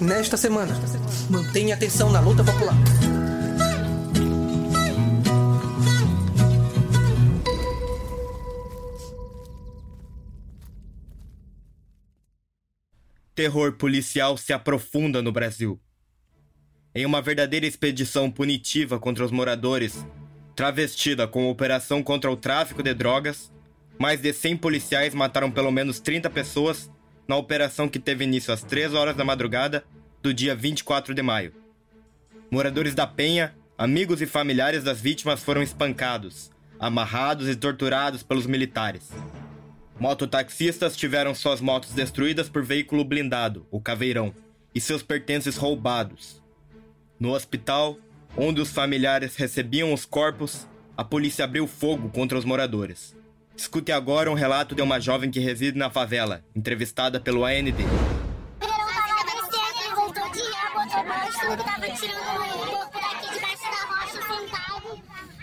Nesta semana, mantenha atenção na luta popular. Terror policial se aprofunda no Brasil. Em uma verdadeira expedição punitiva contra os moradores, travestida como operação contra o tráfico de drogas, mais de 100 policiais mataram pelo menos 30 pessoas na operação que teve início às 3 horas da madrugada do dia 24 de maio. Moradores da Penha, amigos e familiares das vítimas foram espancados, amarrados e torturados pelos militares. Mototaxistas tiveram suas motos destruídas por veículo blindado, o Caveirão, e seus pertences roubados. No hospital, onde os familiares recebiam os corpos, a polícia abriu fogo contra os moradores. Escute agora um relato de uma jovem que reside na favela, entrevistada pelo AND.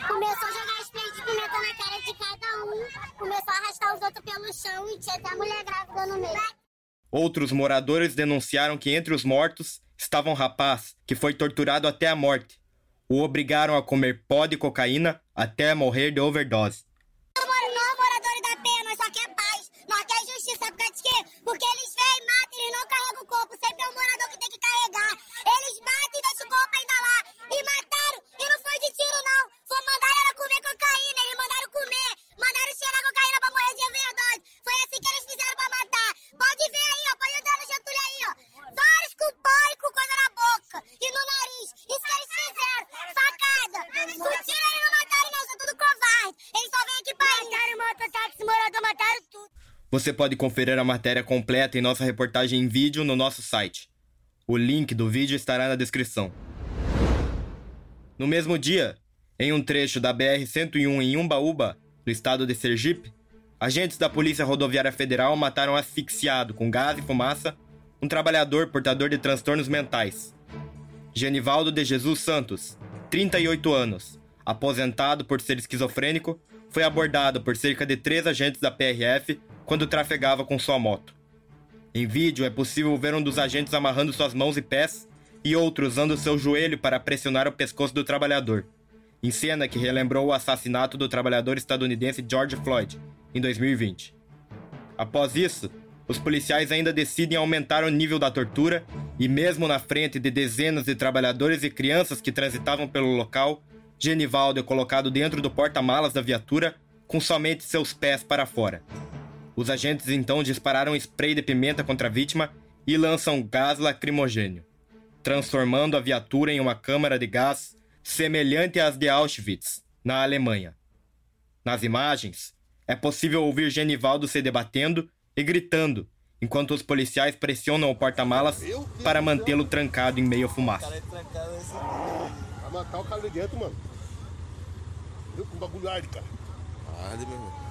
Começou a jogar spray de pimenta na cara de cada um. Começou a arrastar os outros pelo chão e tinha até a mulher grávida no meio. Outros moradores denunciaram que entre os mortos estava um rapaz que foi torturado até a morte. O obrigaram a comer pó de cocaína até morrer de overdose. Você pode conferir a matéria completa em nossa reportagem em vídeo no nosso site. O link do vídeo estará na descrição. No mesmo dia, em um trecho da BR-101 em Umbaúba, no estado de Sergipe, agentes da Polícia Rodoviária Federal mataram asfixiado com gás e fumaça um trabalhador portador de transtornos mentais. Genivaldo de Jesus Santos, 38 anos, aposentado por ser esquizofrênico, foi abordado por cerca de três agentes da PRF quando trafegava com sua moto. Em vídeo é possível ver um dos agentes amarrando suas mãos e pés e outro usando seu joelho para pressionar o pescoço do trabalhador, em cena que relembrou o assassinato do trabalhador estadunidense George Floyd em 2020. Após isso, os policiais ainda decidem aumentar o nível da tortura e, mesmo na frente de dezenas de trabalhadores e crianças que transitavam pelo local, Genivaldo é colocado dentro do porta-malas da viatura com somente seus pés para fora. Os agentes então dispararam spray de pimenta contra a vítima e lançam gás lacrimogênio, transformando a viatura em uma câmara de gás semelhante às de Auschwitz, na Alemanha. Nas imagens, é possível ouvir Genivaldo se debatendo e gritando, enquanto os policiais pressionam o porta-malas para mantê-lo trancado em meio à fumaça. Vai matar o cara ali dentro, mano. Viu com bagulho arde, cara. Arde, meu irmão.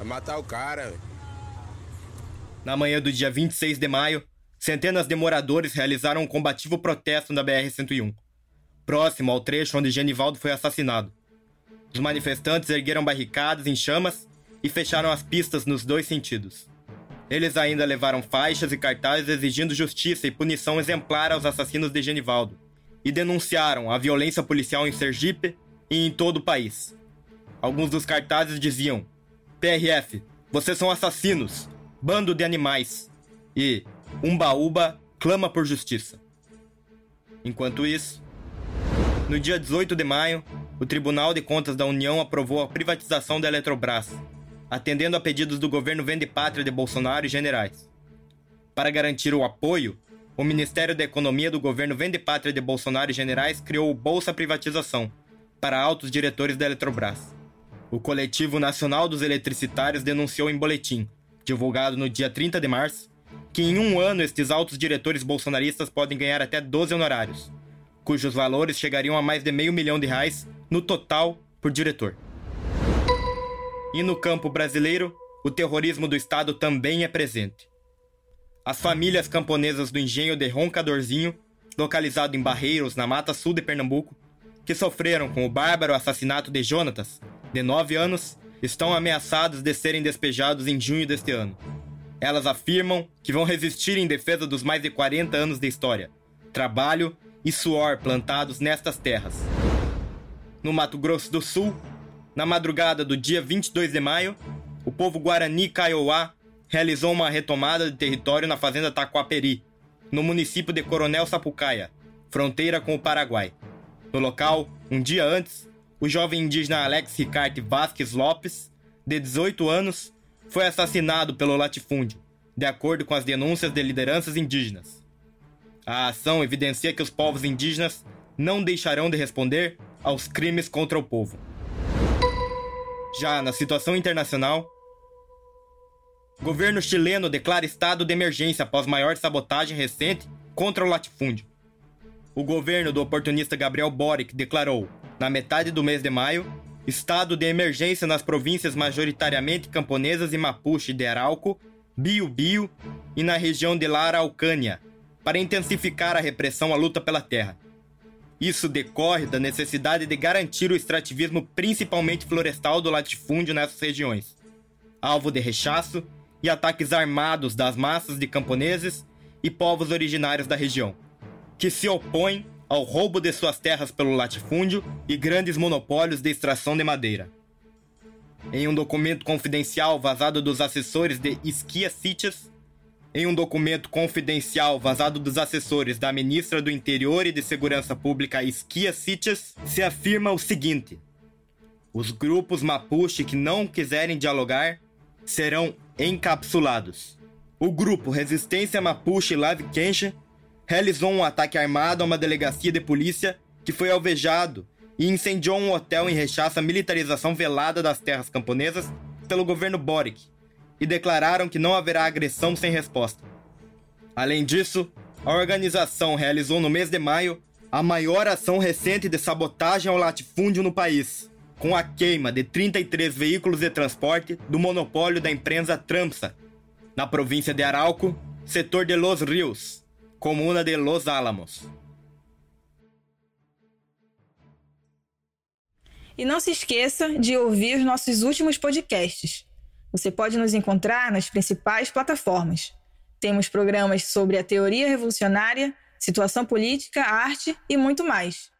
Vai matar o cara. Na manhã do dia 26 de maio, centenas de moradores realizaram um combativo protesto na BR-101, próximo ao trecho onde Genivaldo foi assassinado. Os manifestantes ergueram barricadas em chamas e fecharam as pistas nos dois sentidos. Eles ainda levaram faixas e cartazes exigindo justiça e punição exemplar aos assassinos de Genivaldo, e denunciaram a violência policial em Sergipe e em todo o país. Alguns dos cartazes diziam: PRF, vocês são assassinos, bando de animais. E Umbaúba clama por justiça. Enquanto isso, no dia 18 de maio, o Tribunal de Contas da União aprovou a privatização da Eletrobras, atendendo a pedidos do governo Vende Pátria de Bolsonaro e generais. Para garantir o apoio, o Ministério da Economia do governo Vende Pátria de Bolsonaro e generais criou o Bolsa Privatização para altos diretores da Eletrobras. O Coletivo Nacional dos Eletricitários denunciou em boletim, divulgado no dia 30 de março, que em um ano estes altos diretores bolsonaristas podem ganhar até 12 honorários, cujos valores chegariam a mais de meio milhão de reais no total por diretor. E no campo brasileiro, o terrorismo do Estado também é presente. As famílias camponesas do engenho de Roncadorzinho, localizado em Barreiros, na mata sul de Pernambuco, que sofreram com o bárbaro assassinato de Jonatas, de 9 anos, estão ameaçadas de serem despejados em junho deste ano. Elas afirmam que vão resistir em defesa dos mais de 40 anos de história, trabalho e suor plantados nestas terras. No Mato Grosso do Sul, na madrugada do dia 22 de maio, o povo Guarani Kaiowá realizou uma retomada de território na fazenda Taquaperi, no município de Coronel Sapucaia, fronteira com o Paraguai. No local, um dia antes, o jovem indígena Alex Ricarte Vasques Lopes, de 18 anos, foi assassinado pelo latifúndio, de acordo com as denúncias de lideranças indígenas. A ação evidencia que os povos indígenas não deixarão de responder aos crimes contra o povo. Já na situação internacional, governo chileno declara estado de emergência após maior sabotagem recente contra o latifúndio. O governo do oportunista Gabriel Boric declarou, na metade do mês de maio, estado de emergência nas províncias majoritariamente camponesas e mapuche de Arauco, Biobío e na região de La Araucânia, para intensificar a repressão à luta pela terra. Isso decorre da necessidade de garantir o extrativismo principalmente florestal do latifúndio nessas regiões, alvo de rechaço e ataques armados das massas de camponeses e povos originários da região, que se opõem ao roubo de suas terras pelo latifúndio e grandes monopólios de extração de madeira. Em um documento confidencial vazado dos assessores de Esquia Cities, em um documento confidencial vazado dos assessores da ministra do Interior e de Segurança Pública Esquia Cities, se afirma o seguinte: os grupos Mapuche que não quiserem dialogar serão encapsulados. O grupo Resistência Mapuche Lave Kensha realizou um ataque armado a uma delegacia de polícia que foi alvejado e incendiou um hotel em rechaço à militarização velada das terras camponesas pelo governo Boric e declararam que não haverá agressão sem resposta. Além disso, a organização realizou no mês de maio a maior ação recente de sabotagem ao latifúndio no país, com a queima de 33 veículos de transporte do monopólio da empresa Tramsa, na província de Arauco, setor de Los Rios, comuna de Los Álamos. E não se esqueça de ouvir os nossos últimos podcasts. Você pode nos encontrar nas principais plataformas. Temos programas sobre a teoria revolucionária, situação política, arte e muito mais.